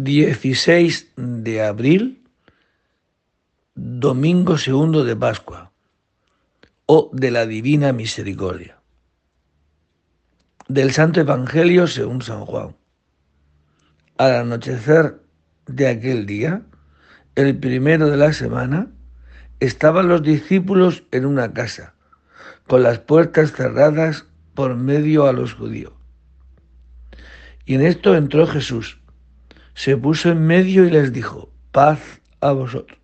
16 de abril, domingo segundo de Pascua, o de la Divina Misericordia. Del Santo Evangelio según San Juan. Al anochecer de aquel día, el primero de la semana, estaban los discípulos en una casa, con las puertas cerradas por medio a los judíos. Y en esto entró Jesús se puso en medio y les dijo, paz a vosotros.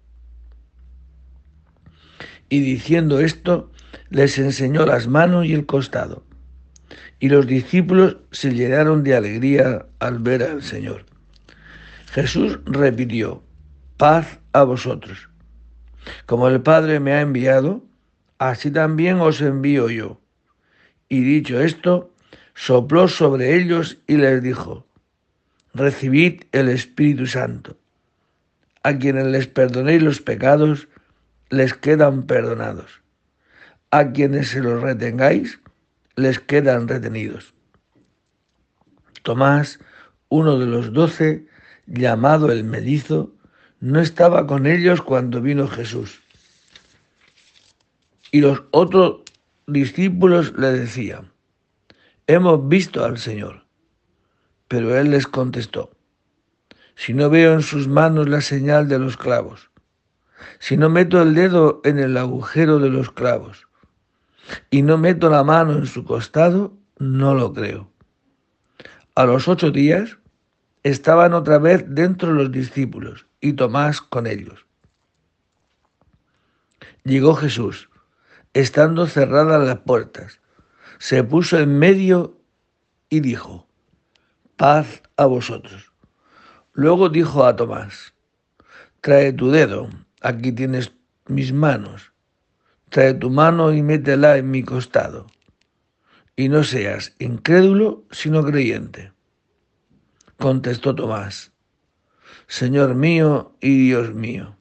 Y diciendo esto, les enseñó las manos y el costado. Y los discípulos se llenaron de alegría al ver al Señor. Jesús repitió, paz a vosotros. Como el Padre me ha enviado, así también os envío yo. Y dicho esto, sopló sobre ellos y les dijo, recibid el Espíritu Santo. A quienes les perdonéis los pecados, les quedan perdonados. A quienes se los retengáis, les quedan retenidos. Tomás, uno de los doce, llamado el Medizo, no estaba con ellos cuando vino Jesús. Y los otros discípulos le decían, hemos visto al Señor. Pero él les contestó, si no veo en sus manos la señal de los clavos, si no meto el dedo en el agujero de los clavos y no meto la mano en su costado, no lo creo. A los ocho días estaban otra vez dentro los discípulos y Tomás con ellos. Llegó Jesús, estando cerradas las puertas, se puso en medio y dijo, paz a vosotros. Luego dijo a Tomás, trae tu dedo, aquí tienes mis manos, trae tu mano y métela en mi costado, y no seas incrédulo, sino creyente. Contestó Tomás, Señor mío y Dios mío.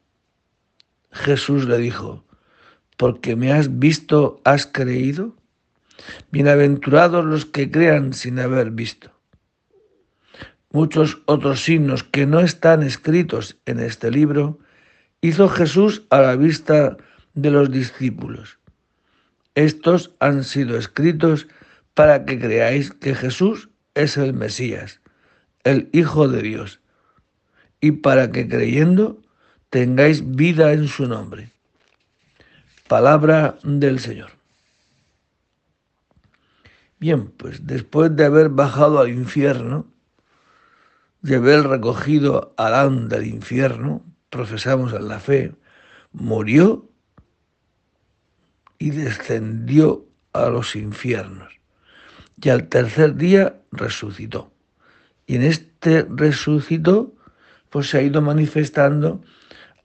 Jesús le dijo, porque me has visto, has creído. Bienaventurados los que crean sin haber visto muchos otros signos que no están escritos en este libro, hizo Jesús a la vista de los discípulos. Estos han sido escritos para que creáis que Jesús es el Mesías, el Hijo de Dios, y para que creyendo tengáis vida en su nombre. Palabra del Señor. Bien, pues después de haber bajado al infierno, de haber recogido Adán del infierno, profesamos en la fe, murió y descendió a los infiernos. Y al tercer día resucitó. Y en este resucitó, pues se ha ido manifestando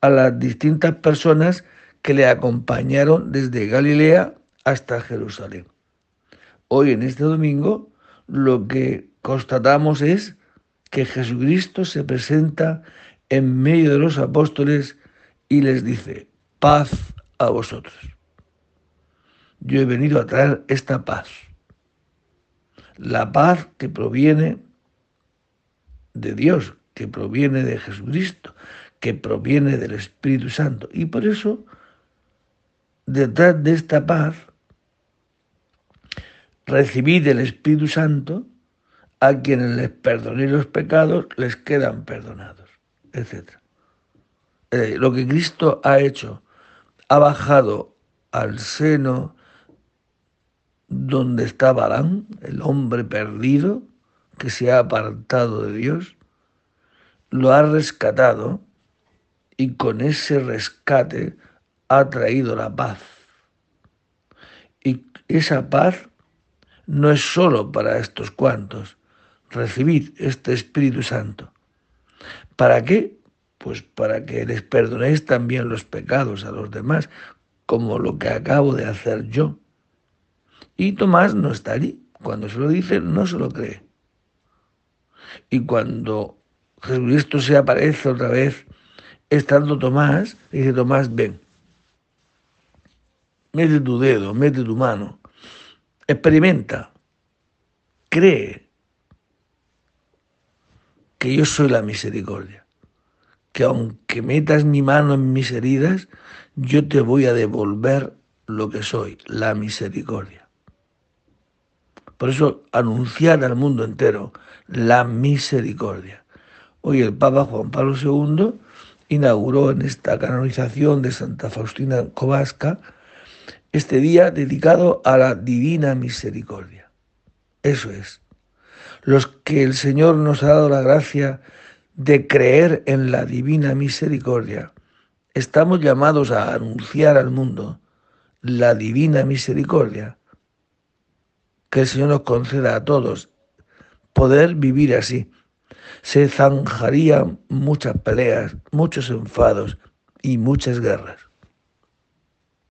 a las distintas personas que le acompañaron desde Galilea hasta Jerusalén. Hoy en este domingo lo que constatamos es que Jesucristo se presenta en medio de los apóstoles y les dice, paz a vosotros. Yo he venido a traer esta paz. La paz que proviene de Dios, que proviene de Jesucristo, que proviene del Espíritu Santo. Y por eso, detrás de esta paz, recibid el Espíritu Santo a quienes les perdonéis los pecados les quedan perdonados, etc. Eh, lo que Cristo ha hecho, ha bajado al seno donde estaba Adán, el hombre perdido que se ha apartado de Dios, lo ha rescatado y con ese rescate ha traído la paz. Y esa paz no es solo para estos cuantos, recibid este Espíritu Santo. ¿Para qué? Pues para que les perdonéis también los pecados a los demás, como lo que acabo de hacer yo. Y Tomás no está allí. Cuando se lo dice, no se lo cree. Y cuando Jesucristo se aparece otra vez, estando Tomás, dice Tomás, ven, mete tu dedo, mete tu mano, experimenta, cree, que yo soy la misericordia, que aunque metas mi mano en mis heridas, yo te voy a devolver lo que soy, la misericordia. Por eso anunciar al mundo entero la misericordia. Hoy el Papa Juan Pablo II inauguró en esta canonización de Santa Faustina Kowalska este día dedicado a la divina misericordia. Eso es. Los que el Señor nos ha dado la gracia de creer en la divina misericordia, estamos llamados a anunciar al mundo la divina misericordia. Que el Señor nos conceda a todos poder vivir así. Se zanjarían muchas peleas, muchos enfados y muchas guerras.